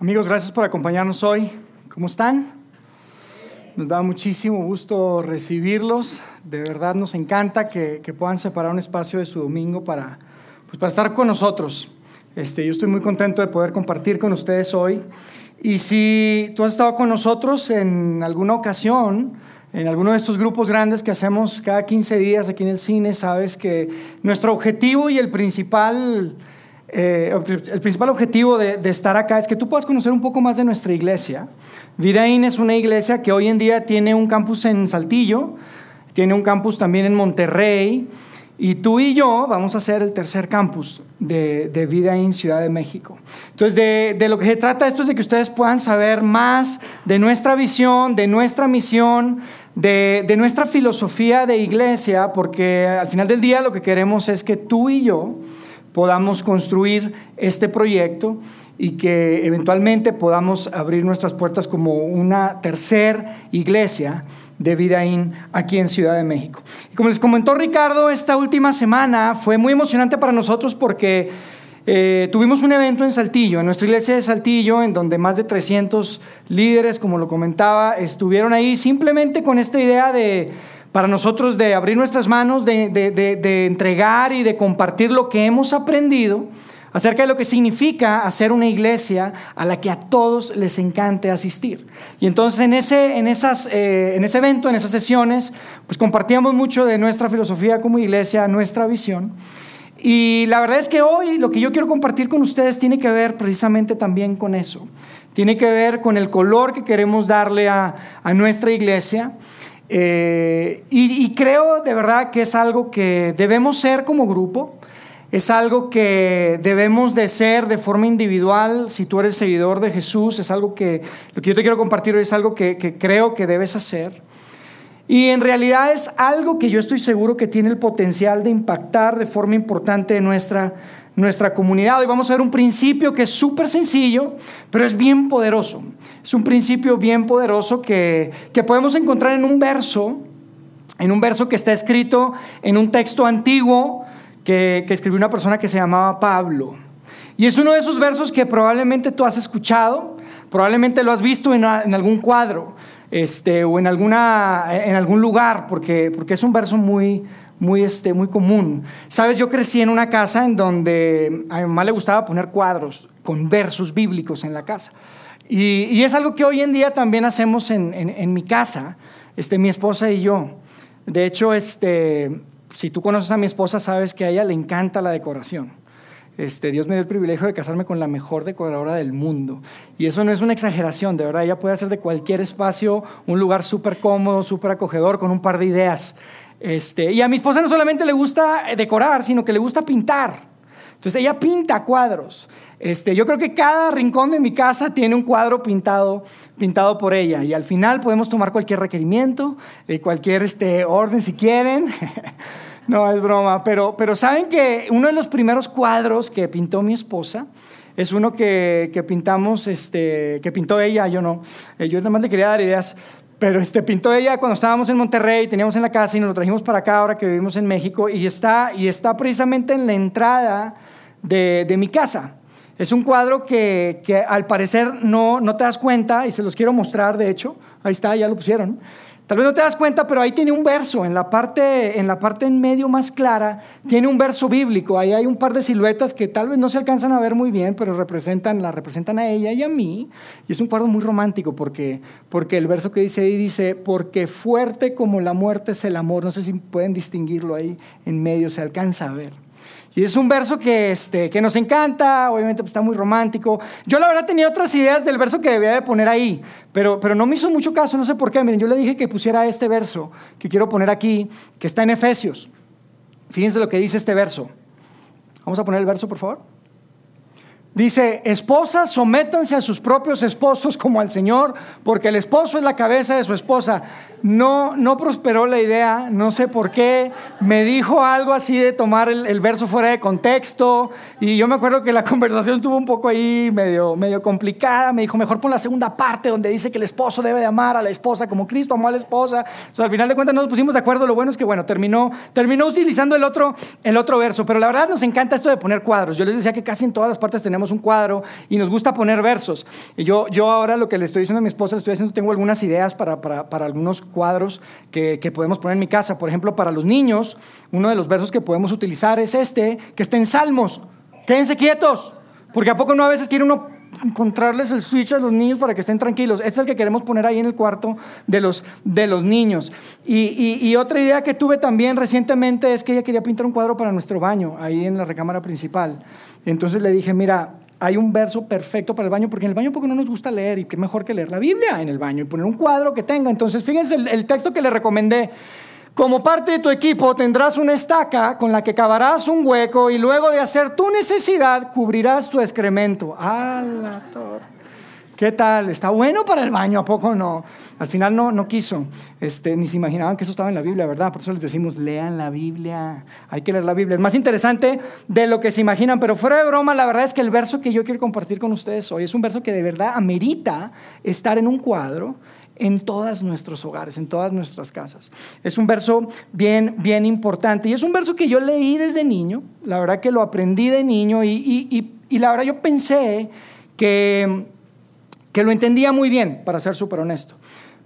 Amigos, gracias por acompañarnos hoy. ¿Cómo están? Nos da muchísimo gusto recibirlos. De verdad nos encanta que, puedan separar un espacio de su domingo para, pues, para estar con nosotros. Este, yo estoy muy contento de poder compartir con ustedes hoy. Y si tú has estado con nosotros en alguna ocasión, en alguno de estos grupos grandes que hacemos cada 15 días aquí en el cine, sabes que nuestro objetivo y el principal eh, el principal objetivo de, estar acá es que tú puedas conocer un poco más de nuestra iglesia. Vidaín es una iglesia que hoy en día tiene un campus en Saltillo, tiene un campus también en Monterrey, y tú y yo vamos a ser el tercer campus de, de Vidaín Ciudad de México. Entonces, de, lo que se trata esto es de que ustedes puedan saber más de nuestra visión, de nuestra misión, de, de nuestra filosofía de iglesia, porque al final del día lo que queremos es que tú y yo podamos construir este proyecto y que eventualmente podamos abrir nuestras puertas como una tercer iglesia de Vidaín aquí en Ciudad de México. Y como les comentó Ricardo, esta última semana fue muy emocionante para nosotros porque eh, tuvimos un evento en Saltillo, en nuestra iglesia de Saltillo, en donde más de 300 líderes, como lo comentaba, estuvieron ahí simplemente con esta idea de para nosotros de abrir nuestras manos, de, entregar y de compartir lo que hemos aprendido acerca de lo que significa hacer una iglesia a la que a todos les encante asistir. Y entonces en ese, en esas, eh, en ese evento, en esas sesiones, pues compartíamos mucho de nuestra filosofía como iglesia, nuestra visión. Y la verdad es que hoy lo que yo quiero compartir con ustedes tiene que ver precisamente también con eso. Tiene que ver con el color que queremos darle a, a nuestra iglesia eh, y, creo de verdad que es algo que debemos ser como grupo, es algo que debemos de ser de forma individual, si tú eres seguidor de Jesús, es algo que lo que yo te quiero compartir hoy es algo que, creo que debes hacer. Y en realidad es algo que yo estoy seguro que tiene el potencial de impactar de forma importante en nuestra nuestra comunidad. Hoy vamos a ver un principio que es súper sencillo, pero es bien poderoso. Es un principio bien poderoso que, podemos encontrar en un verso, en un verso que está escrito en un texto antiguo que, escribió una persona que se llamaba Pablo. Y es uno de esos versos que probablemente tú has escuchado, probablemente lo has visto en, algún cuadro este, o en, alguna, en algún lugar, porque, porque es un verso muy, muy, este, muy común. Sabes, yo crecí en una casa en donde a mi mamá le gustaba poner cuadros con versos bíblicos en la casa. Y, es algo que hoy en día también hacemos en, mi casa, este, mi esposa y yo. De hecho, este, si tú conoces a mi esposa, sabes que a ella le encanta la decoración. Este, Dios me dio el privilegio de casarme con la mejor decoradora del mundo. Y eso no es una exageración, de verdad, ella puede hacer de cualquier espacio un lugar súper cómodo, súper acogedor, con un par de ideas. Este, y a mi esposa no solamente le gusta decorar, sino que le gusta pintar. Entonces ella pinta cuadros. Este, yo creo que cada rincón de mi casa tiene un cuadro pintado, pintado por ella. Y al final podemos tomar cualquier requerimiento, eh, cualquier este, orden si quieren. no, es broma. Pero, pero saben que uno de los primeros cuadros que pintó mi esposa es uno que, que pintamos, este, que pintó ella, yo no. Eh, yo nada más le quería dar ideas. Pero este, pintó ella cuando estábamos en Monterrey, teníamos en la casa y nos lo trajimos para acá ahora que vivimos en México y está, y está precisamente en la entrada de, de mi casa. Es un cuadro que, que, al parecer no, no te das cuenta y se los quiero mostrar, de hecho, ahí está, ya lo pusieron. Tal vez no te das cuenta, pero ahí tiene un verso, en la parte en, la parte en medio más clara, tiene un verso bíblico. Ahí hay un par de siluetas que tal vez no se alcanzan a ver muy bien, pero representan, la representan a ella y a mí. Y es un cuadro muy romántico porque, porque el verso que dice ahí dice, porque fuerte como la muerte es el amor. No sé si pueden distinguirlo ahí en medio, se alcanza a ver. Y es un verso que, este, que nos encanta, obviamente pues, está muy romántico. Yo la verdad tenía otras ideas del verso que debía de poner ahí, pero, pero no me hizo mucho caso, no sé por qué. Miren, yo le dije que pusiera este verso que quiero poner aquí, que está en Efesios. Fíjense lo que dice este verso. Vamos a poner el verso, por favor. Dice, esposas, sométanse a sus propios esposos como al Señor, porque el esposo es la cabeza de su esposa. No, no prosperó la idea, no sé por qué. Me dijo algo así de tomar el, verso fuera de contexto. Y yo me acuerdo que la conversación estuvo un poco ahí medio, medio complicada. Me dijo, mejor pon la segunda parte donde dice que el esposo debe de amar a la esposa como Cristo amó a la esposa. O al final de cuentas nos pusimos de acuerdo. Lo bueno es que, bueno, terminó, terminó utilizando el otro, el otro verso. Pero la verdad nos encanta esto de poner cuadros. Yo les decía que casi en todas las partes tenemos un cuadro y nos gusta poner versos. Y yo, yo ahora lo que le estoy diciendo a mi esposa, le estoy haciendo, tengo algunas ideas para, para, para algunos cuadros que, que, podemos poner en mi casa. Por ejemplo, para los niños, uno de los versos que podemos utilizar es este, que está en Salmos. Quédense quietos, porque a poco no a veces quiere uno encontrarles el switch a los niños para que estén tranquilos. Este es el que queremos poner ahí en el cuarto de los, de los niños. Y, otra idea que tuve también recientemente es que ella quería pintar un cuadro para nuestro baño, ahí en la recámara principal. Entonces le dije, mira, hay un verso perfecto para el baño, porque en el baño porque no nos gusta leer y qué mejor que leer la Biblia en el baño y poner un cuadro que tenga. Entonces, fíjense el, el texto que le recomendé. Como parte de tu equipo tendrás una estaca con la que cavarás un hueco y luego de hacer tu necesidad cubrirás tu excremento. ¡Ah, ¿Qué tal? ¿Está bueno para el baño? ¿A poco no? Al final no, no quiso. Este, ni se imaginaban que eso estaba en la Biblia, ¿verdad? Por eso les decimos, lean la Biblia. Hay que leer la Biblia. Es más interesante de lo que se imaginan. Pero fuera de broma, la verdad es que el verso que yo quiero compartir con ustedes hoy es un verso que de verdad amerita estar en un cuadro en todos nuestros hogares, en todas nuestras casas. Es un verso bien, bien importante y es un verso que yo leí desde niño, la verdad que lo aprendí de niño y, la verdad yo pensé que, que lo entendía muy bien, para ser súper honesto.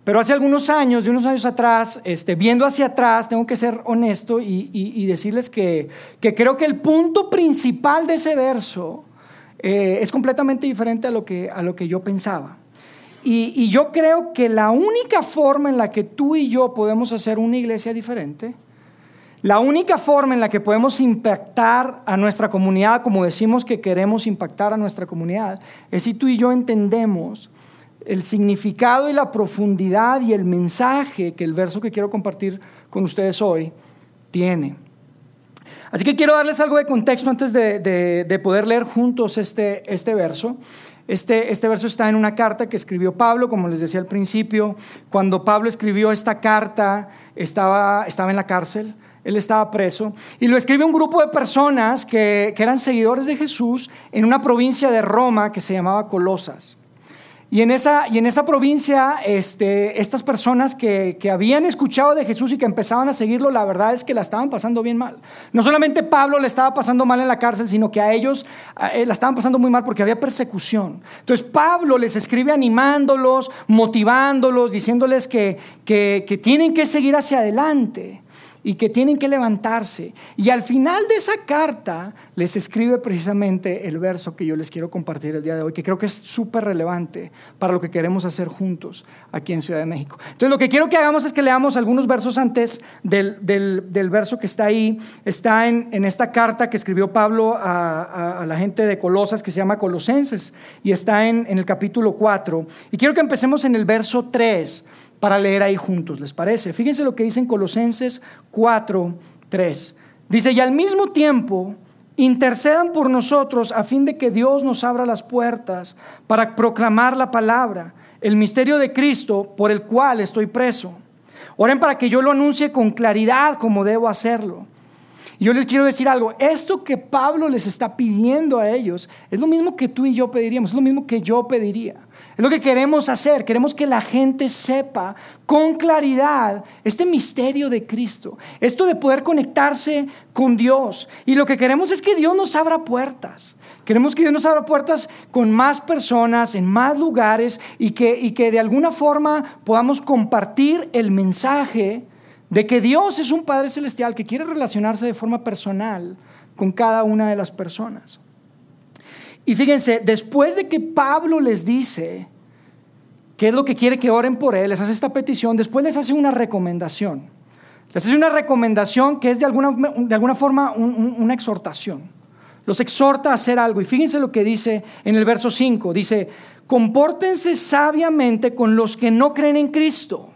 Pero hace algunos años, de unos años atrás, este, viendo hacia atrás, tengo que ser honesto y, decirles que, que, creo que el punto principal de ese verso eh, es completamente diferente a lo que, a lo que yo pensaba. Y, yo creo que la única forma en la que tú y yo podemos hacer una iglesia diferente, la única forma en la que podemos impactar a nuestra comunidad, como decimos que queremos impactar a nuestra comunidad, es si tú y yo entendemos el significado y la profundidad y el mensaje que el verso que quiero compartir con ustedes hoy tiene. Así que quiero darles algo de contexto antes de, poder leer juntos este, este verso. Este, este, verso está en una carta que escribió Pablo, como les decía al principio. Cuando Pablo escribió esta carta, estaba, estaba en la cárcel, él estaba preso, y lo escribe un grupo de personas que, que eran seguidores de Jesús en una provincia de Roma que se llamaba Colosas. Y en esa, y en esa provincia, este, estas personas que, que, habían escuchado de Jesús y que empezaban a seguirlo, la verdad es que la estaban pasando bien mal. No solamente Pablo le estaba pasando mal en la cárcel, sino que a ellos eh, la estaban pasando muy mal porque había persecución. Entonces Pablo les escribe animándolos, motivándolos, diciéndoles que, que, que tienen que seguir hacia adelante y que tienen que levantarse. Y al final de esa carta les escribe precisamente el verso que yo les quiero compartir el día de hoy, que creo que es súper relevante para lo que queremos hacer juntos aquí en Ciudad de México. Entonces lo que quiero que hagamos es que leamos algunos versos antes del, del, verso que está ahí. Está en, en, esta carta que escribió Pablo a, a, la gente de Colosas que se llama Colosenses y está en, en el capítulo 4. Y quiero que empecemos en el verso 3 para leer ahí juntos, ¿les parece? Fíjense lo que dice en Colosenses 4, 3. Dice, y al mismo tiempo intercedan por nosotros a fin de que Dios nos abra las puertas para proclamar la palabra, el misterio de Cristo por el cual estoy preso. Oren para que yo lo anuncie con claridad como debo hacerlo. Y yo les quiero decir algo, esto que Pablo les está pidiendo a ellos es lo mismo que tú y yo pediríamos, es lo mismo que yo pediría. Es lo que queremos hacer. Queremos que la gente sepa con claridad este misterio de Cristo. Esto de poder conectarse con Dios. Y lo que queremos es que Dios nos abra puertas. Queremos que Dios nos abra puertas con más personas, en más lugares y que, y que de alguna forma podamos compartir el mensaje de que Dios es un Padre Celestial que quiere relacionarse de forma personal con cada una de las personas. Y fíjense, después de que Pablo les dice qué es lo que quiere que oren por él, les hace esta petición, después les hace una recomendación. Les hace una recomendación que es de alguna, de alguna forma una exhortación. Los exhorta a hacer algo. Y fíjense lo que dice en el verso 5. Dice, compórtense sabiamente con los que no creen en Cristo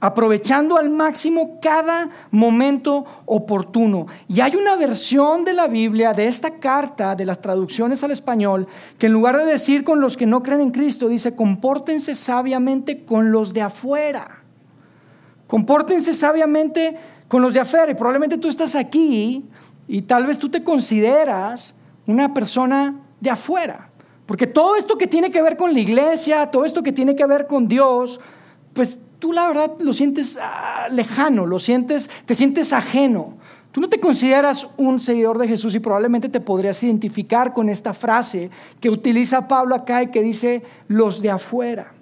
aprovechando al máximo cada momento oportuno. Y hay una versión de la Biblia, de esta carta, de las traducciones al español, que en lugar de decir con los que no creen en Cristo, dice, compórtense sabiamente con los de afuera. Compórtense sabiamente con los de afuera. Y probablemente tú estás aquí y tal vez tú te consideras una persona de afuera. Porque todo esto que tiene que ver con la iglesia, todo esto que tiene que ver con Dios, pues tú la verdad lo sientes ah, lejano, lo sientes, te sientes ajeno. Tú no te consideras un seguidor de Jesús y probablemente te podrías identificar con esta frase que utiliza Pablo acá y que dice los de afuera.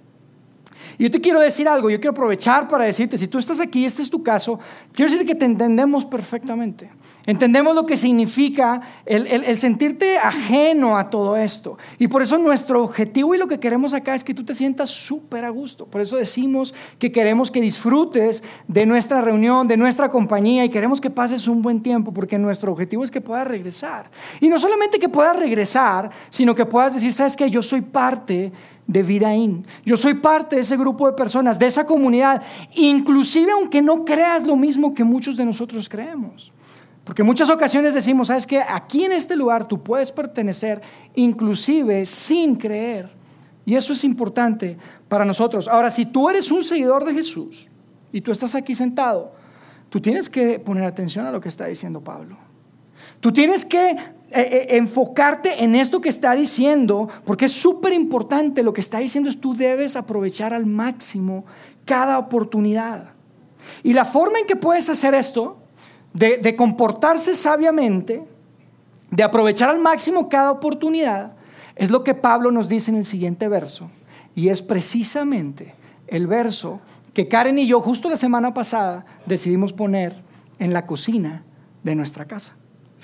Y yo te quiero decir algo, yo quiero aprovechar para decirte, si tú estás aquí, este es tu caso, quiero decirte que te entendemos perfectamente. Entendemos lo que significa el, sentirte ajeno a todo esto. Y por eso nuestro objetivo y lo que queremos acá es que tú te sientas súper a gusto. Por eso decimos que queremos que disfrutes de nuestra reunión, de nuestra compañía y queremos que pases un buen tiempo porque nuestro objetivo es que puedas regresar. Y no solamente que puedas regresar, sino que puedas decir, sabes que yo soy parte de Vidaín. Yo soy parte de ese grupo de personas, de esa comunidad, inclusive aunque no creas lo mismo que muchos de nosotros creemos. Porque en muchas ocasiones decimos, sabes que aquí en este lugar tú puedes pertenecer inclusive sin creer. Y eso es importante para nosotros. Ahora, si tú eres un seguidor de Jesús y tú estás aquí sentado, tú tienes que poner atención a lo que está diciendo Pablo. Tú tienes que eh, eh, enfocarte en esto que está diciendo, porque es súper importante. Lo que está diciendo es tú debes aprovechar al máximo cada oportunidad. Y la forma en que puedes hacer esto de, comportarse sabiamente, de aprovechar al máximo cada oportunidad, es lo que Pablo nos dice en el siguiente verso. Y es precisamente el verso que Karen y yo justo la semana pasada decidimos poner en la cocina de nuestra casa.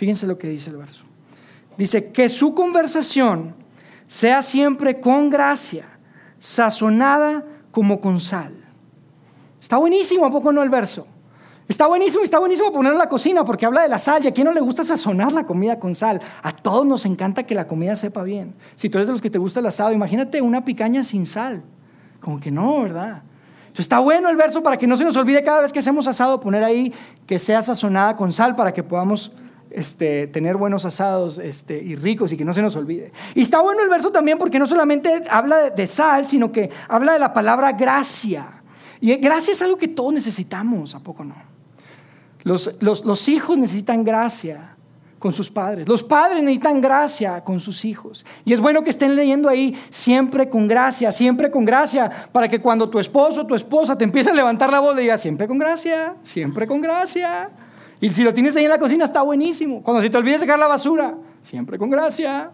Fíjense lo que dice el verso. Dice que su conversación sea siempre con gracia, sazonada como con sal. Está buenísimo, ¿a poco no el verso? Está buenísimo, está buenísimo ponerlo en la cocina porque habla de la sal. ¿Y a quién no le gusta sazonar la comida con sal? A todos nos encanta que la comida sepa bien. Si tú eres de los que te gusta el asado, imagínate una picaña sin sal. Como que no, ¿verdad? Entonces está bueno el verso para que no se nos olvide cada vez que hacemos asado poner ahí que sea sazonada con sal para que podamos este, tener buenos asados este, y ricos y que no se nos olvide. Y está bueno el verso también porque no solamente habla de sal, sino que habla de la palabra gracia. Y gracia es algo que todos necesitamos, ¿a poco no? Los, hijos necesitan gracia con sus padres. Los padres necesitan gracia con sus hijos. Y es bueno que estén leyendo ahí siempre con gracia, siempre con gracia, para que cuando tu esposo o tu esposa te empiece a levantar la voz, le digas siempre con gracia, siempre con gracia. Y si lo tienes ahí en la cocina, está buenísimo. Cuando se te olvide sacar la basura, siempre con gracia.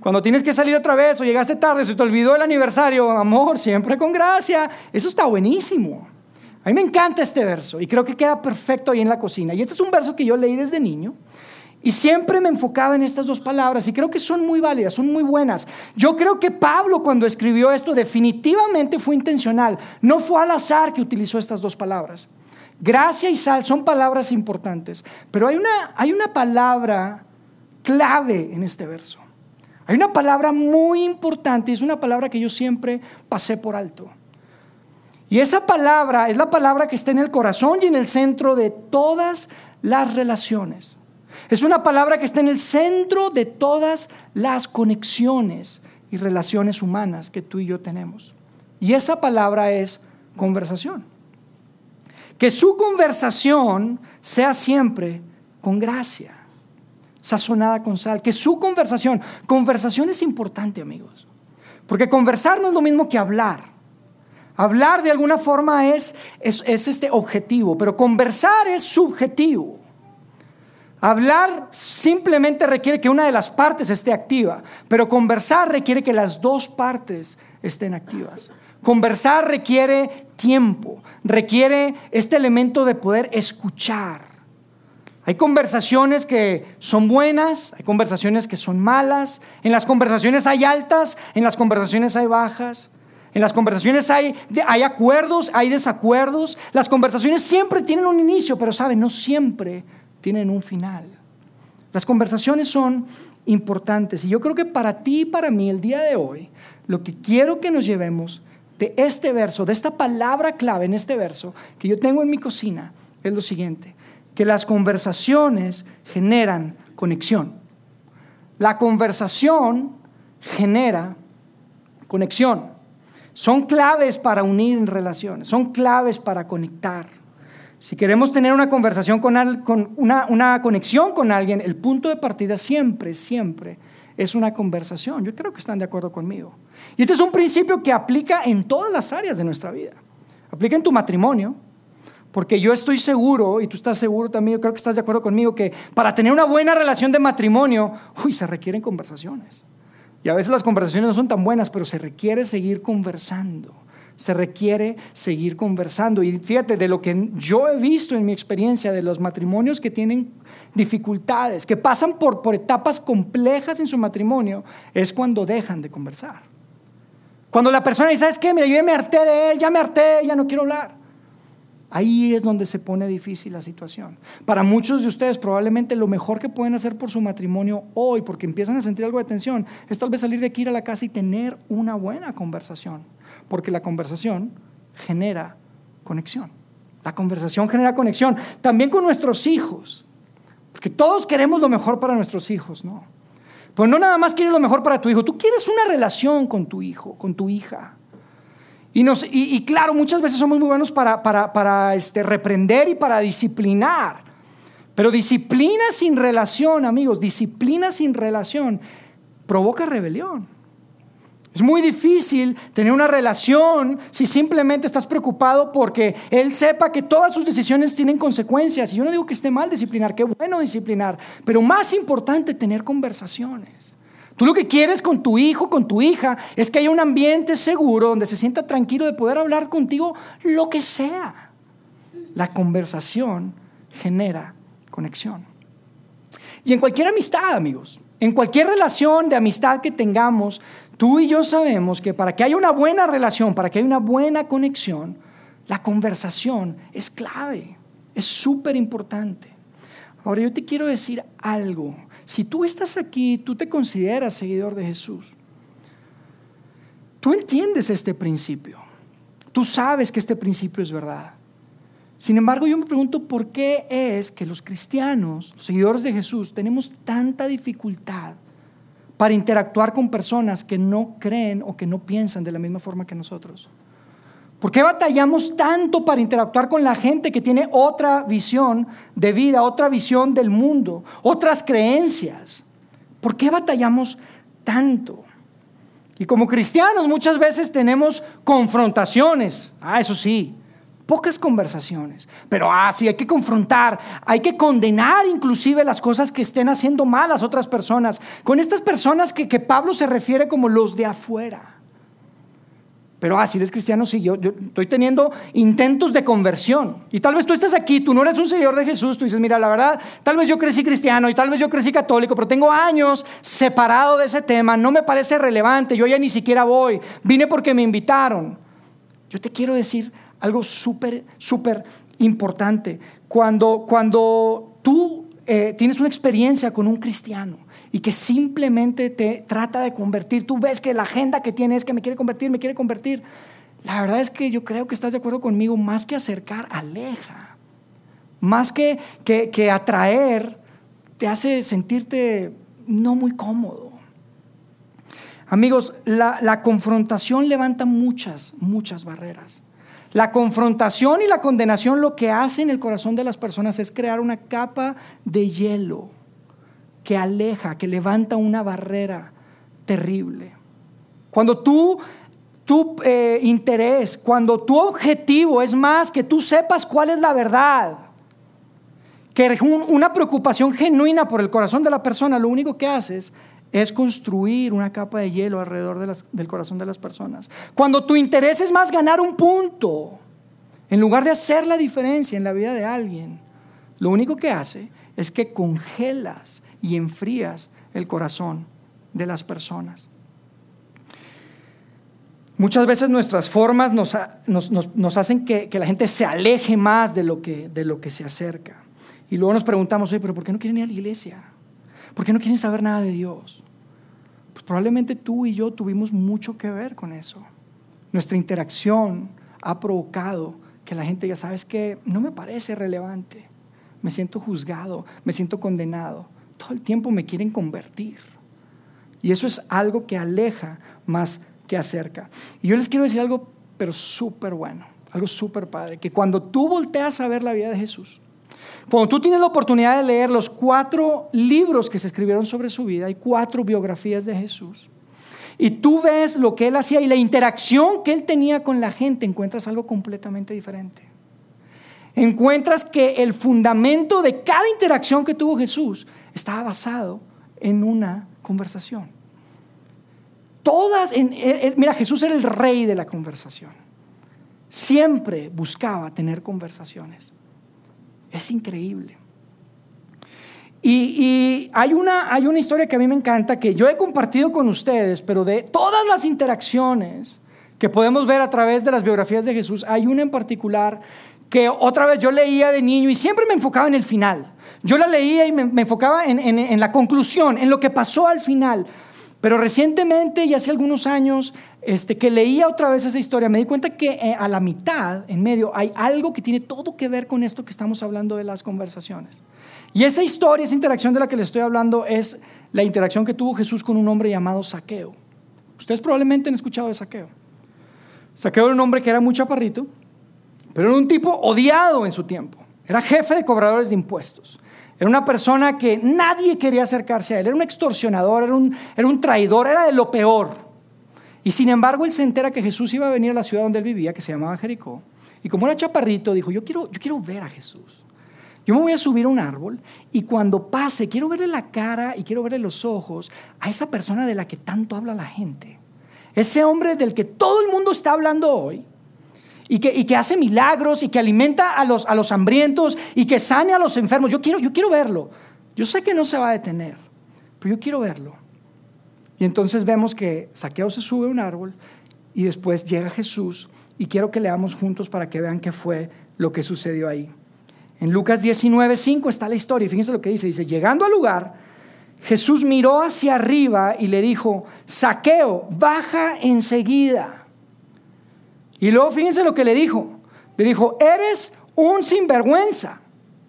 Cuando tienes que salir otra vez o llegaste tarde, se te olvidó el aniversario, amor, siempre con gracia. Eso está buenísimo. A mí me encanta este verso y creo que queda perfecto ahí en la cocina. Y este es un verso que yo leí desde niño y siempre me enfocaba en estas dos palabras y creo que son muy válidas, son muy buenas. Yo creo que Pablo cuando escribió esto definitivamente fue intencional. No fue al azar que utilizó estas dos palabras. Gracia y sal son palabras importantes, pero hay una, hay una palabra clave en este verso. Hay una palabra muy importante y es una palabra que yo siempre pasé por alto. Y esa palabra es la palabra que está en el corazón y en el centro de todas las relaciones. Es una palabra que está en el centro de todas las conexiones y relaciones humanas que tú y yo tenemos. Y esa palabra es conversación. Que su conversación sea siempre con gracia, sazonada con sal. Que su conversación, conversación es importante amigos. Porque conversar no es lo mismo que hablar. Hablar de alguna forma es, es, este objetivo, pero conversar es subjetivo. Hablar simplemente requiere que una de las partes esté activa, pero conversar requiere que las dos partes estén activas. Conversar requiere tiempo, requiere este elemento de poder escuchar. Hay conversaciones que son buenas, hay conversaciones que son malas, en las conversaciones hay altas, en las conversaciones hay bajas. En las conversaciones hay, hay acuerdos, hay desacuerdos. Las conversaciones siempre tienen un inicio, pero saben, no siempre tienen un final. Las conversaciones son importantes y yo creo que para ti y para mí el día de hoy, lo que quiero que nos llevemos de este verso, de esta palabra clave en este verso que yo tengo en mi cocina, es lo siguiente, que las conversaciones generan conexión. La conversación genera conexión. Son claves para unir en relaciones, son claves para conectar. Si queremos tener una conversación con, una, una conexión con alguien, el punto de partida siempre, siempre es una conversación. Yo creo que están de acuerdo conmigo. Y este es un principio que aplica en todas las áreas de nuestra vida. Aplica en tu matrimonio, Porque yo estoy seguro, y tú estás seguro también, yo creo que estás de acuerdo conmigo, que para tener una buena relación de matrimonio, uy, se requieren conversaciones. Y a veces las conversaciones no son tan buenas, pero se requiere seguir conversando. Se requiere seguir conversando. Y fíjate, de lo que yo he visto en mi experiencia de los matrimonios que tienen dificultades, que pasan por, por etapas complejas en su matrimonio, es cuando dejan de conversar. Cuando la persona dice, ¿sabes qué? Mira, yo me harté de él, ya me harté, ya no quiero hablar. Ahí es donde se pone difícil la situación. Para muchos de ustedes probablemente lo mejor que pueden hacer por su matrimonio hoy, porque empiezan a sentir algo de tensión, es tal vez salir de aquí ir a la casa y tener una buena conversación, porque la conversación genera conexión. La conversación genera conexión también con nuestros hijos, porque todos queremos lo mejor para nuestros hijos, ¿no? Pero no nada más quieres lo mejor para tu hijo, tú quieres una relación con tu hijo, con tu hija. Y, claro, muchas veces somos muy buenos para, este, reprender y para disciplinar. Pero disciplina sin relación, amigos, disciplina sin relación provoca rebelión. Es muy difícil tener una relación si simplemente estás preocupado porque él sepa que todas sus decisiones tienen consecuencias. Y yo no digo que esté mal disciplinar, qué bueno disciplinar, pero más importante tener conversaciones. Tú lo que quieres con tu hijo, con tu hija, es que haya un ambiente seguro donde se sienta tranquilo de poder hablar contigo lo que sea. La conversación genera conexión. Y en cualquier amistad, amigos, en cualquier relación de amistad que tengamos, tú y yo sabemos que para que haya una buena relación, para que haya una buena conexión, la conversación es clave, es súper importante. Ahora yo te quiero decir algo si tú estás aquí, tú te consideras seguidor de Jesús, tú entiendes este principio, tú sabes que este principio es verdad. Sin embargo, yo me pregunto por qué es que los cristianos, los seguidores de Jesús, tenemos tanta dificultad para interactuar con personas que no creen o que no piensan de la misma forma que nosotros. ¿Por qué batallamos tanto para interactuar con la gente que tiene otra visión de vida, otra visión del mundo, otras creencias? ¿Por qué batallamos tanto? Y como cristianos muchas veces tenemos confrontaciones. Ah, eso sí, pocas conversaciones. Pero ah, sí, hay que confrontar, hay que condenar inclusive las cosas que estén haciendo mal las otras personas. Con estas personas que, que Pablo se refiere como los de afuera. Pero ah, si eres cristiano, sí, yo, yo, estoy teniendo intentos de conversión. Y tal vez tú estés aquí, tú no eres un seguidor de Jesús, tú dices, mira, la verdad, tal vez yo crecí cristiano y tal vez yo crecí católico, pero tengo años separado de ese tema, no me parece relevante, yo ya ni siquiera voy, vine porque me invitaron. Yo te quiero decir algo súper, súper importante. Cuando, cuando tú eh, tienes una experiencia con un cristiano, y que simplemente te trata de convertir. Tú ves que la agenda que tiene es que me quiere convertir, me quiere convertir. La verdad es que yo creo que estás de acuerdo conmigo, más que acercar, aleja. Más que, que, atraer, te hace sentirte no muy cómodo. Amigos, la confrontación levanta muchas, muchas barreras. La confrontación y la condenación lo que hace en el corazón de las personas es crear una capa de hielo que aleja, que levanta una barrera terrible. Cuando tú, tu eh, interés, cuando tu objetivo es más que tú sepas cuál es la verdad, que una preocupación genuina por el corazón de la persona, lo único que haces es construir una capa de hielo alrededor del corazón de las personas. Cuando tu interés es más ganar un punto, en lugar de hacer la diferencia en la vida de alguien, lo único que hace es que congelas y enfrías el corazón de las personas. Muchas veces nuestras formas nos, hacen que, que, la gente se aleje más de lo, que, de lo que se acerca. Y luego nos preguntamos, oye, pero ¿por qué no quieren ir a la iglesia? ¿Por qué no quieren saber nada de Dios? Pues probablemente tú y yo tuvimos mucho que ver con eso. Nuestra interacción ha provocado que la gente ya sabes que no me parece relevante. Me siento juzgado, me siento condenado todo el tiempo me quieren convertir. Y eso es algo que aleja más que acerca. Y yo les quiero decir algo, pero súper bueno, algo súper padre, que cuando tú volteas a ver la vida de Jesús, cuando tú tienes la oportunidad de leer los cuatro libros que se escribieron sobre su vida, hay cuatro biografías de Jesús, y tú ves lo que él hacía y la interacción que él tenía con la gente, encuentras algo completamente diferente. encuentras que el fundamento de cada interacción que tuvo Jesús estaba basado en una conversación. Todas, en, eh, eh, mira, Jesús era el rey de la conversación. Siempre buscaba tener conversaciones. Es increíble. Y, hay, una, hay una historia que a mí me encanta, que yo he compartido con ustedes, pero de todas las interacciones que podemos ver a través de las biografías de Jesús, hay una en particular que otra vez yo leía de niño y siempre me enfocaba en el final. Yo la leía y me, enfocaba en, en, la conclusión, en lo que pasó al final. Pero recientemente y hace algunos años este, que leía otra vez esa historia, me di cuenta que eh, a la mitad, en medio, hay algo que tiene todo que ver con esto que estamos hablando de las conversaciones. Y esa historia, esa interacción de la que les estoy hablando es la interacción que tuvo Jesús con un hombre llamado Saqueo. Ustedes probablemente han escuchado de Saqueo. Saqueo era un hombre que era muy chaparrito, pero era un tipo odiado en su tiempo. Era jefe de cobradores de impuestos. Era una persona que nadie quería acercarse a él. Era un extorsionador, era un, era un traidor, era de lo peor. Y sin embargo, él se entera que Jesús iba a venir a la ciudad donde él vivía, que se llamaba Jericó. Y como era chaparrito, dijo, yo quiero, yo quiero ver a Jesús. Yo me voy a subir a un árbol y cuando pase, quiero verle la cara y quiero verle los ojos a esa persona de la que tanto habla la gente. Ese hombre del que todo el mundo está hablando hoy y que, y que hace milagros y que alimenta a los, a los hambrientos y que sane a los enfermos. Yo quiero, yo quiero verlo. Yo sé que no se va a detener, pero yo quiero verlo. Y entonces vemos que Saqueo se sube a un árbol y después llega Jesús y quiero que leamos juntos para que vean qué fue lo que sucedió ahí. En Lucas 19, 5 está la historia. Fíjense lo que dice. Dice, llegando al lugar, Jesús miró hacia arriba y le dijo, saqueo, baja enseguida. Y luego fíjense lo que le dijo. Le dijo, eres un sinvergüenza.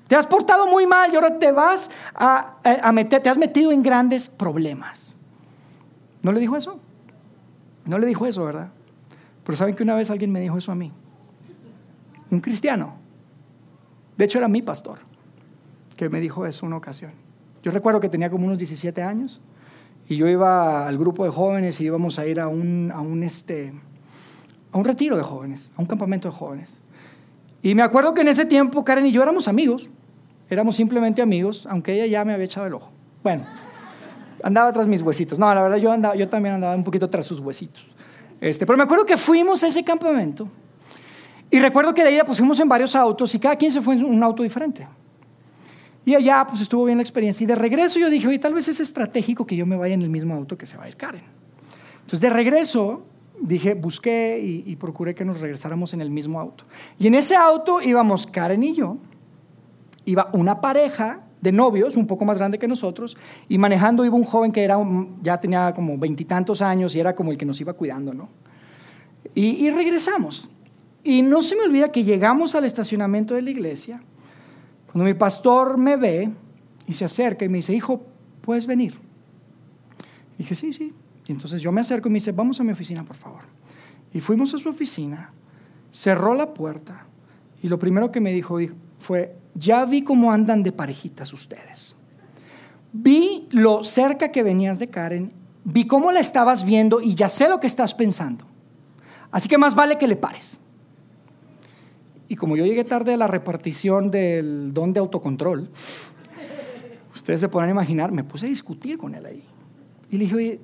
Te has portado muy mal y ahora te vas a, a meter, te has metido en grandes problemas. ¿No le dijo eso? No le dijo eso, ¿verdad? Pero saben que una vez alguien me dijo eso a mí. Un cristiano. De hecho, era mi pastor que me dijo eso una ocasión. Yo recuerdo que tenía como unos 17 años y yo iba al grupo de jóvenes y íbamos a ir a un, a un, este, a un retiro de jóvenes, a un campamento de jóvenes. Y me acuerdo que en ese tiempo Karen y yo éramos amigos, éramos simplemente amigos, aunque ella ya me había echado el ojo. Bueno, andaba tras mis huesitos. No, la verdad yo, andaba, yo también andaba un poquito tras sus huesitos. Este, pero me acuerdo que fuimos a ese campamento y recuerdo que de ahí pues fuimos en varios autos y cada quien se fue en un auto diferente. Y allá pues estuvo bien la experiencia. Y de regreso yo dije, oye, tal vez es estratégico que yo me vaya en el mismo auto que se va a ir Karen. Entonces de regreso dije, busqué y, y procuré que nos regresáramos en el mismo auto. Y en ese auto íbamos Karen y yo, iba una pareja de novios, un poco más grande que nosotros, y manejando iba un joven que era ya tenía como veintitantos años y era como el que nos iba cuidando, ¿no? Y, y regresamos. Y no se me olvida que llegamos al estacionamiento de la iglesia, cuando mi pastor me ve y se acerca y me dice, hijo, ¿puedes venir? Y dije, sí, sí. Y entonces yo me acerco y me dice, vamos a mi oficina, por favor. Y fuimos a su oficina, cerró la puerta y lo primero que me dijo fue, ya vi cómo andan de parejitas ustedes. Vi lo cerca que venías de Karen, vi cómo la estabas viendo y ya sé lo que estás pensando. Así que más vale que le pares. Y como yo llegué tarde a la repartición del don de autocontrol, ustedes se pueden imaginar, me puse a discutir con él ahí. Y le dije, oye,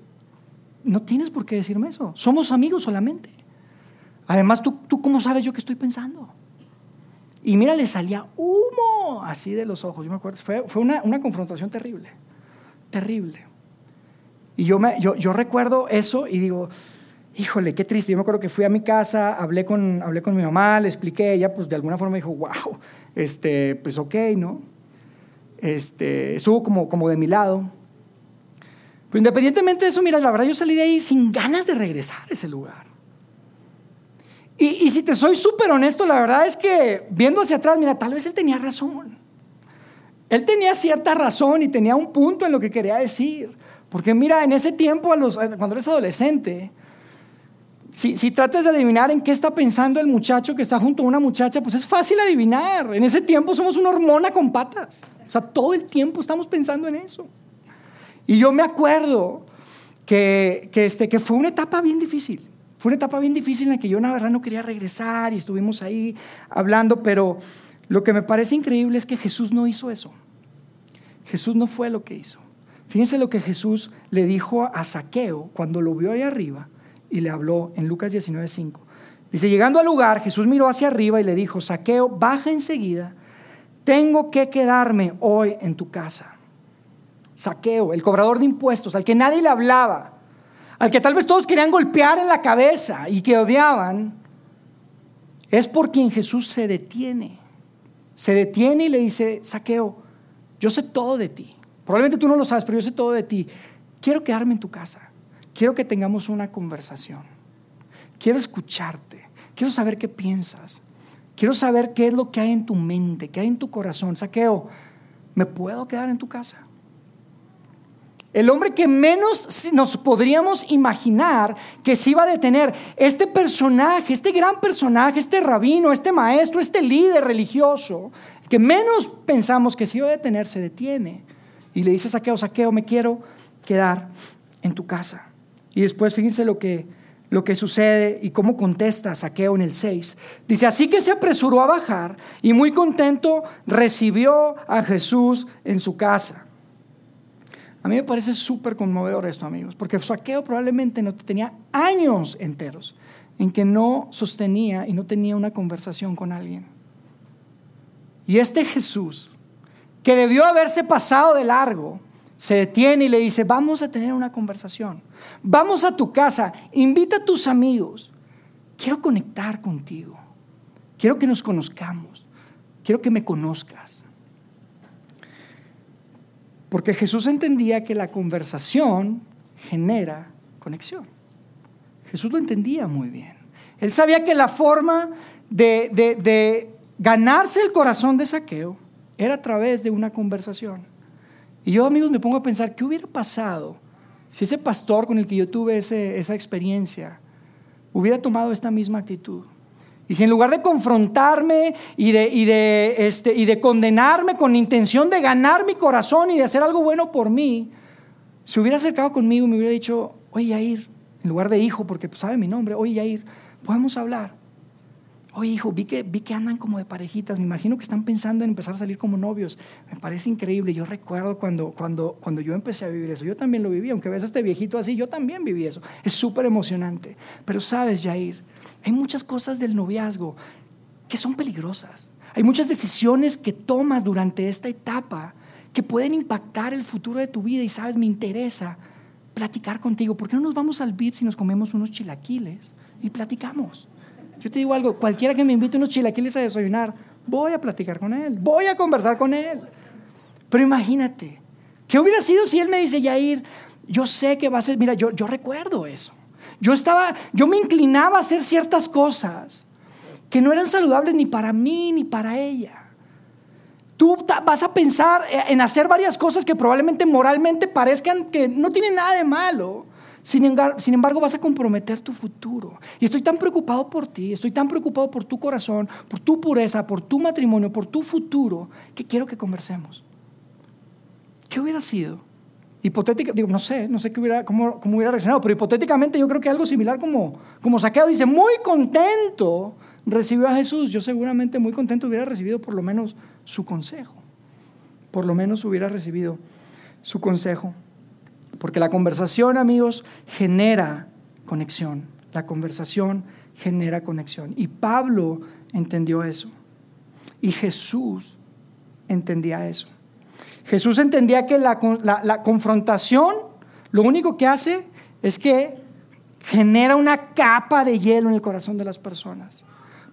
no tienes por qué decirme eso. Somos amigos solamente. Además, ¿tú, tú cómo sabes yo qué estoy pensando? Y mira, le salía humo así de los ojos. Yo me acuerdo, fue, fue una, una, confrontación terrible, terrible. Y yo, me, yo, yo recuerdo eso y digo, híjole, qué triste. Yo me acuerdo que fui a mi casa, hablé con, hablé con mi mamá, le expliqué, ella pues de alguna forma dijo, wow, este, pues ok, ¿no? Este, estuvo como, como de mi lado. Pero independientemente de eso, mira, la verdad yo salí de ahí sin ganas de regresar a ese lugar. Y, y si te soy súper honesto, la verdad es que viendo hacia atrás, mira, tal vez él tenía razón. Él tenía cierta razón y tenía un punto en lo que quería decir. Porque mira, en ese tiempo, los, cuando eres adolescente, si, tratas de adivinar en qué está pensando el muchacho que está junto a una muchacha, pues es fácil adivinar. En ese tiempo somos una hormona con patas. O sea, todo el tiempo estamos pensando en eso. Y yo me acuerdo que, que, este, que fue una etapa bien difícil. Fue una etapa bien difícil en la que yo, la verdad, no quería regresar y estuvimos ahí hablando, pero lo que me parece increíble es que Jesús no hizo eso. Jesús no fue lo que hizo. Fíjense lo que Jesús le dijo a Saqueo cuando lo vio ahí arriba y le habló en Lucas 19:5. Dice, llegando al lugar, Jesús miró hacia arriba y le dijo, Saqueo, baja enseguida, tengo que quedarme hoy en tu casa. Saqueo, el cobrador de impuestos, al que nadie le hablaba, al que tal vez todos querían golpear en la cabeza y que odiaban, es por quien Jesús se detiene. Se detiene y le dice, Saqueo, yo sé todo de ti. Probablemente tú no lo sabes, pero yo sé todo de ti. Quiero quedarme en tu casa. Quiero que tengamos una conversación. Quiero escucharte. Quiero saber qué piensas. Quiero saber qué es lo que hay en tu mente, qué hay en tu corazón. Saqueo, ¿me puedo quedar en tu casa? El hombre que menos nos podríamos imaginar que se iba a detener. Este personaje, este gran personaje, este rabino, este maestro, este líder religioso, que menos pensamos que se iba a detener, se detiene. Y le dice Saqueo, Saqueo, me quiero quedar en tu casa. Y después fíjense lo que, lo que sucede y cómo contesta Saqueo en el 6. Dice, así que se apresuró a bajar y muy contento recibió a Jesús en su casa. A mí me parece súper conmovedor esto, amigos, porque Saqueo probablemente no tenía años enteros en que no sostenía y no tenía una conversación con alguien. Y este Jesús, que debió haberse pasado de largo, se detiene y le dice, vamos a tener una conversación, vamos a tu casa, invita a tus amigos, quiero conectar contigo, quiero que nos conozcamos, quiero que me conozcas. Porque Jesús entendía que la conversación genera conexión. Jesús lo entendía muy bien. Él sabía que la forma de, ganarse el corazón de saqueo era a través de una conversación. Y yo, amigos, me pongo a pensar, ¿qué hubiera pasado si ese pastor con el que yo tuve esa experiencia hubiera tomado esta misma actitud? Y si en lugar de confrontarme y de, y, de, este, y de condenarme con intención de ganar mi corazón y de hacer algo bueno por mí, se hubiera acercado conmigo y me hubiera dicho, oye Yair, en lugar de hijo, porque pues, sabe mi nombre, oye Yair, podemos hablar. Oye hijo, vi que, vi que andan como de parejitas, me imagino que están pensando en empezar a salir como novios. Me parece increíble, yo recuerdo cuando, cuando, cuando yo empecé a vivir eso, yo también lo viví, aunque ves a este viejito así, yo también viví eso. Es súper emocionante. Pero sabes, Yair, hay muchas cosas del noviazgo que son peligrosas. Hay muchas decisiones que tomas durante esta etapa que pueden impactar el futuro de tu vida y sabes, me interesa platicar contigo. ¿Por qué no nos vamos al VIP si nos comemos unos chilaquiles y platicamos? Yo te digo algo, cualquiera que me invite unos chilaquiles a desayunar, voy a platicar con él, voy a conversar con él. Pero imagínate, ¿qué hubiera sido si él me dice, Yair, yo sé que va a ser, mira, yo, yo recuerdo eso. Yo estaba, yo me inclinaba a hacer ciertas cosas que no eran saludables ni para mí ni para ella. Tú vas a pensar en hacer varias cosas que probablemente moralmente parezcan que no tienen nada de malo. Sin embargo, sin embargo, vas a comprometer tu futuro. Y estoy tan preocupado por ti, estoy tan preocupado por tu corazón, por tu pureza, por tu matrimonio, por tu futuro, que quiero que conversemos. ¿Qué hubiera sido hipotética, digo, no sé, no sé qué hubiera, cómo, hubiera reaccionado, pero hipotéticamente yo creo que algo similar como, como Saqueo dice, muy contento recibió a Jesús, yo seguramente muy contento hubiera recibido por lo menos su consejo, por lo menos hubiera recibido su consejo, porque la conversación, amigos, genera conexión, la conversación genera conexión, y Pablo entendió eso, y Jesús entendía eso. Jesús entendía que la, confrontación lo único que hace es que genera una capa de hielo en el corazón de las personas.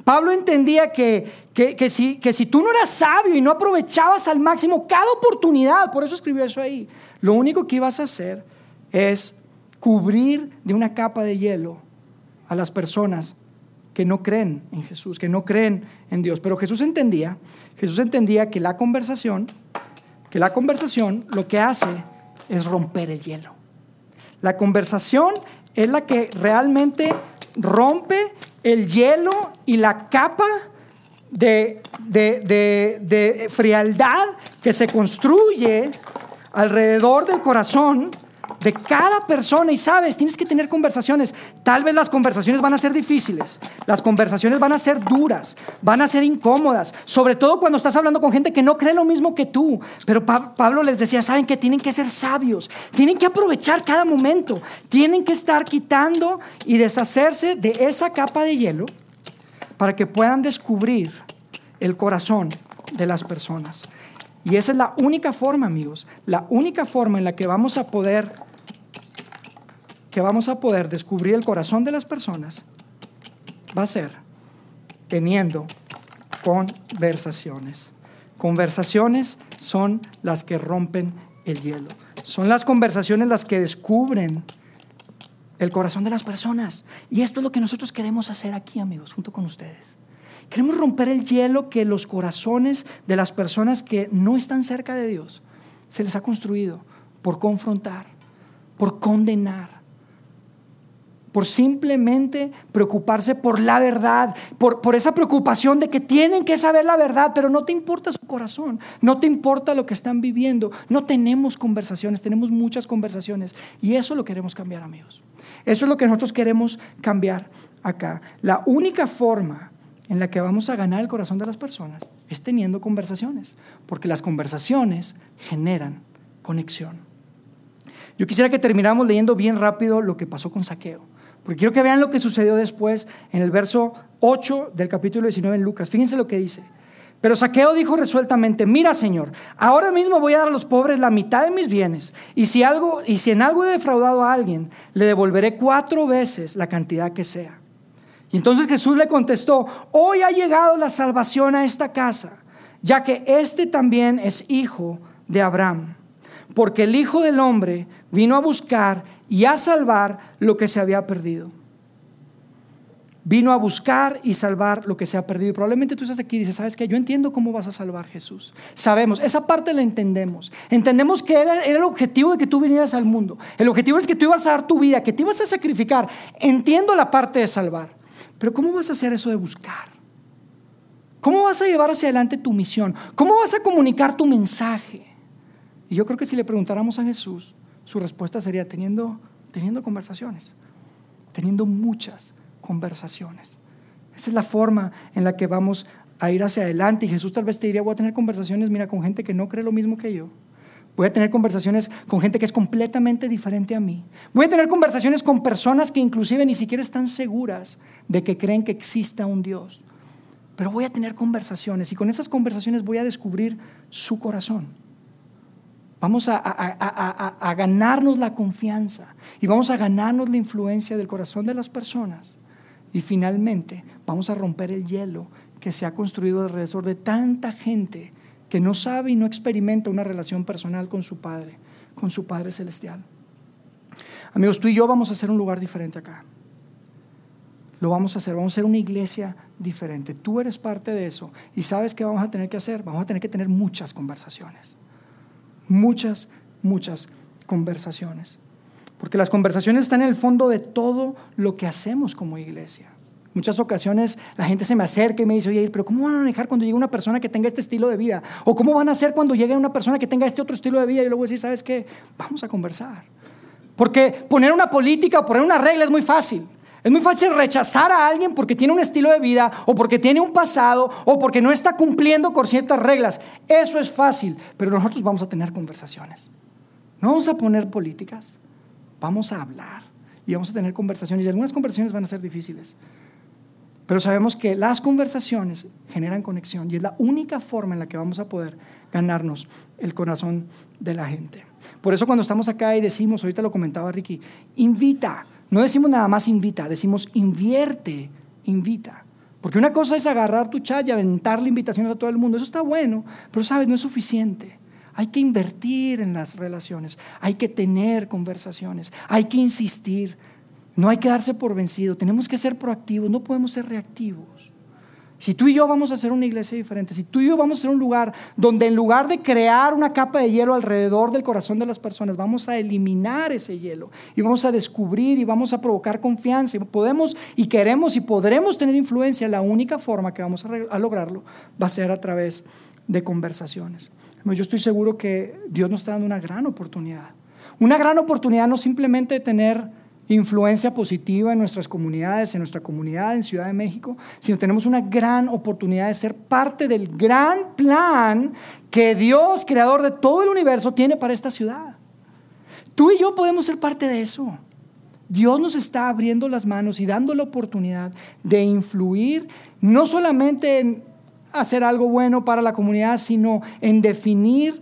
Pablo entendía que, que, si, que si tú no eras sabio y no aprovechabas al máximo cada oportunidad, por eso escribió eso ahí, lo único que ibas a hacer es cubrir de una capa de hielo a las personas que no creen en Jesús, que no creen en Dios. Pero Jesús entendía, Jesús entendía que la conversación que la conversación lo que hace es romper el hielo. La conversación es la que realmente rompe el hielo y la capa de, frialdad que se construye alrededor del corazón de cada persona y sabes, tienes que tener conversaciones. Tal vez las conversaciones van a ser difíciles, las conversaciones van a ser duras, van a ser incómodas, sobre todo cuando estás hablando con gente que no cree lo mismo que tú. Pero Pablo les decía, saben que tienen que ser sabios, tienen que aprovechar cada momento, tienen que estar quitando y deshacerse de esa capa de hielo para que puedan descubrir el corazón de las personas. Y esa es la única forma, amigos, la única forma en la que vamos a poder que vamos a poder descubrir el corazón de las personas va a ser teniendo conversaciones. Conversaciones son las que rompen el hielo. Son las conversaciones las que descubren el corazón de las personas. Y esto es lo que nosotros queremos hacer aquí, amigos, junto con ustedes. Queremos romper el hielo que los corazones de las personas que no están cerca de Dios se les ha construido por confrontar, por condenar, por simplemente preocuparse por la verdad, por, por, esa preocupación de que tienen que saber la verdad, pero no te importa su corazón, no te importa lo que están viviendo. No tenemos conversaciones, tenemos muchas conversaciones y eso lo queremos cambiar, amigos. Eso es lo que nosotros queremos cambiar acá. La única forma en la que vamos a ganar el corazón de las personas es teniendo conversaciones, porque las conversaciones generan conexión. Yo quisiera que termináramos leyendo bien rápido lo que pasó con Saqueo, porque quiero que vean lo que sucedió después en el verso 8 del capítulo 19 en Lucas. Fíjense lo que dice. Pero Saqueo dijo resueltamente, mira Señor, ahora mismo voy a dar a los pobres la mitad de mis bienes, y si, algo, y si en algo he defraudado a alguien, le devolveré cuatro veces la cantidad que sea. Y entonces Jesús le contestó, hoy ha llegado la salvación a esta casa, ya que este también es hijo de Abraham, porque el Hijo del Hombre vino a buscar y a salvar lo que se había perdido. Vino a buscar y salvar lo que se ha perdido. Y probablemente tú estás aquí y dices, ¿sabes qué? Yo entiendo cómo vas a salvar Jesús. Sabemos, esa parte la entendemos. Entendemos que era, era, el objetivo de que tú vinieras al mundo. El objetivo es que tú ibas a dar tu vida, que te ibas a sacrificar. Entiendo la parte de salvar. Pero ¿cómo vas a hacer eso de buscar? ¿Cómo vas a llevar hacia adelante tu misión? ¿Cómo vas a comunicar tu mensaje? Y yo creo que si le preguntáramos a Jesús, su respuesta sería teniendo, teniendo conversaciones, teniendo muchas conversaciones. Esa es la forma en la que vamos a ir hacia adelante. Y Jesús tal vez te diría, voy a tener conversaciones, mira, con gente que no cree lo mismo que yo. Voy a tener conversaciones con gente que es completamente diferente a mí. Voy a tener conversaciones con personas que inclusive ni siquiera están seguras de que creen que exista un Dios. Pero voy a tener conversaciones y con esas conversaciones voy a descubrir su corazón. Vamos a, a, ganarnos la confianza y vamos a ganarnos la influencia del corazón de las personas. Y finalmente vamos a romper el hielo que se ha construido alrededor de tanta gente que no sabe y no experimenta una relación personal con su Padre, con su Padre Celestial. Amigos, tú y yo vamos a hacer un lugar diferente acá. Lo vamos a hacer, vamos a hacer una iglesia diferente. Tú eres parte de eso. ¿Y sabes qué vamos a tener que hacer? Vamos a tener que tener muchas conversaciones. Muchas, muchas conversaciones. Porque las conversaciones están en el fondo de todo lo que hacemos como iglesia. Muchas ocasiones la gente se me acerca y me dice, oye, pero ¿cómo van a manejar cuando llegue una persona que tenga este estilo de vida? ¿O cómo van a hacer cuando llegue una persona que tenga este otro estilo de vida? Y luego decir, ¿sabes qué? Vamos a conversar. Porque poner una política o poner una regla es muy fácil. Es muy fácil rechazar a alguien porque tiene un estilo de vida o porque tiene un pasado o porque no está cumpliendo con ciertas reglas. Eso es fácil, pero nosotros vamos a tener conversaciones. No vamos a poner políticas, vamos a hablar y vamos a tener conversaciones. Y algunas conversaciones van a ser difíciles. Pero sabemos que las conversaciones generan conexión y es la única forma en la que vamos a poder ganarnos el corazón de la gente. Por eso cuando estamos acá y decimos, ahorita lo comentaba Ricky, invita, no decimos nada más invita, decimos invierte, invita. Porque una cosa es agarrar tu chat y aventarle invitaciones a todo el mundo, eso está bueno, pero sabes, no es suficiente. Hay que invertir en las relaciones, hay que tener conversaciones, hay que insistir. No hay que darse por vencido, tenemos que ser proactivos, no podemos ser reactivos. Si tú y yo vamos a hacer una iglesia diferente, si tú y yo vamos a ser un lugar donde en lugar de crear una capa de hielo alrededor del corazón de las personas, vamos a eliminar ese hielo y vamos a descubrir y vamos a provocar confianza y podemos y queremos y podremos tener influencia, la única forma que vamos a, lograrlo va a ser a través de conversaciones. Yo estoy seguro que Dios nos está dando una gran oportunidad una gran oportunidad no simplemente de tener influencia positiva en nuestras comunidades, en nuestra comunidad en Ciudad de México, sino tenemos una gran oportunidad de ser parte del gran plan que Dios, creador de todo el universo, tiene para esta ciudad. Tú y yo podemos ser parte de eso. Dios nos está abriendo las manos y dando la oportunidad de influir no solamente en hacer algo bueno para la comunidad, sino en definir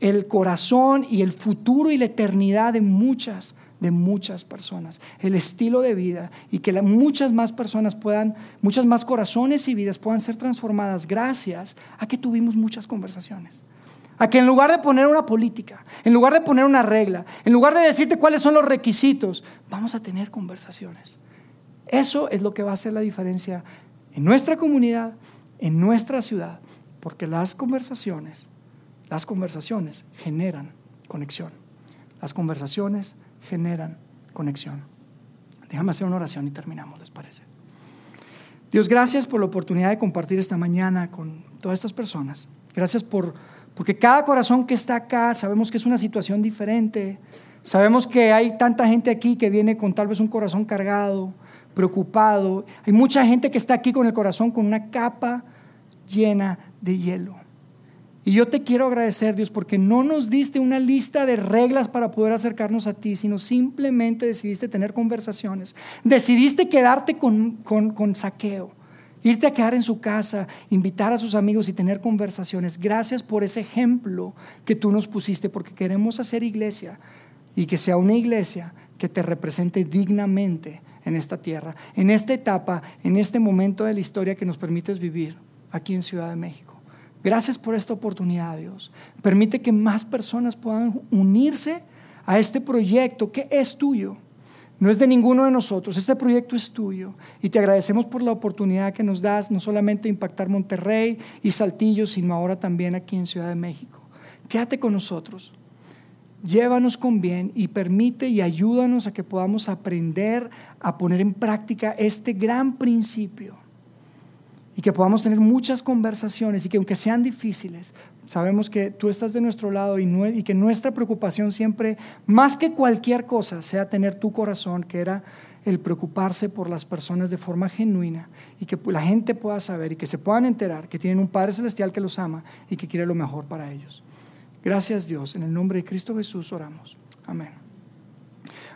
el corazón y el futuro y la eternidad de muchas de muchas personas, el estilo de vida y que muchas más personas puedan, muchas más corazones y vidas puedan ser transformadas gracias a que tuvimos muchas conversaciones. A que en lugar de poner una política, en lugar de poner una regla, en lugar de decirte cuáles son los requisitos, vamos a tener conversaciones. Eso es lo que va a hacer la diferencia en nuestra comunidad, en nuestra ciudad, porque las conversaciones, las conversaciones generan conexión. Las conversaciones generan conexión. Déjame hacer una oración y terminamos, ¿les parece? Dios, gracias por la oportunidad de compartir esta mañana con todas estas personas. Gracias por, porque cada corazón que está acá, sabemos que es una situación diferente. Sabemos que hay tanta gente aquí que viene con tal vez un corazón cargado, preocupado. Hay mucha gente que está aquí con el corazón con una capa llena de hielo. Y yo te quiero agradecer, Dios, porque no nos diste una lista de reglas para poder acercarnos a ti, sino simplemente decidiste tener conversaciones. Decidiste quedarte con, con, saqueo, irte a quedar en su casa, invitar a sus amigos y tener conversaciones. Gracias por ese ejemplo que tú nos pusiste, porque queremos hacer iglesia y que sea una iglesia que te represente dignamente en esta tierra, en esta etapa, en este momento de la historia que nos permites vivir aquí en Ciudad de México. Gracias por esta oportunidad, Dios. Permite que más personas puedan unirse a este proyecto que es tuyo. No es de ninguno de nosotros, este proyecto es tuyo. Y te agradecemos por la oportunidad que nos das, no solamente impactar Monterrey y Saltillo, sino ahora también aquí en Ciudad de México. Quédate con nosotros. Llévanos con bien y permite y ayúdanos a que podamos aprender a poner en práctica este gran principio y que podamos tener muchas conversaciones y que aunque sean difíciles, sabemos que tú estás de nuestro lado y, que nuestra preocupación siempre, más que cualquier cosa, sea tener tu corazón, que era el preocuparse por las personas de forma genuina y que la gente pueda saber y que se puedan enterar que tienen un Padre Celestial que los ama y que quiere lo mejor para ellos. Gracias Dios, en el nombre de Cristo Jesús oramos. Amén.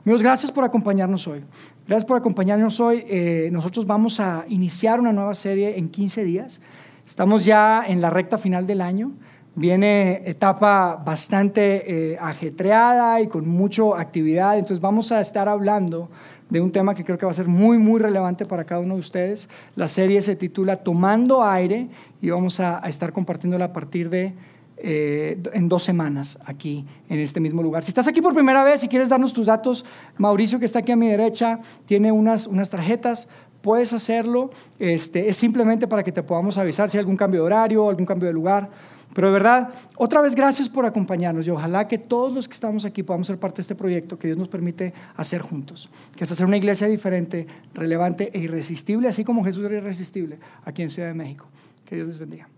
Amigos, gracias por acompañarnos hoy. Gracias por acompañarnos hoy. Eh, nosotros vamos a iniciar una nueva serie en 15 días. Estamos ya en la recta final del año. Viene etapa bastante eh, ajetreada y con mucha actividad. Entonces vamos a estar hablando de un tema que creo que va a ser muy, muy relevante para cada uno de ustedes. La serie se titula Tomando aire y vamos a, a estar compartiéndola a partir de eh, en dos semanas aquí en este mismo lugar. Si estás aquí por primera vez y quieres darnos tus datos, Mauricio que está aquí a mi derecha tiene unas, unas tarjetas, puedes hacerlo. Este, es simplemente para que te podamos avisar si hay algún cambio de horario, algún cambio de lugar. Pero de verdad, otra vez gracias por acompañarnos y ojalá que todos los que estamos aquí podamos ser parte de este proyecto que Dios nos permite hacer juntos, que es hacer una iglesia diferente, relevante e irresistible, así como Jesús era irresistible aquí en Ciudad de México. Que Dios les bendiga.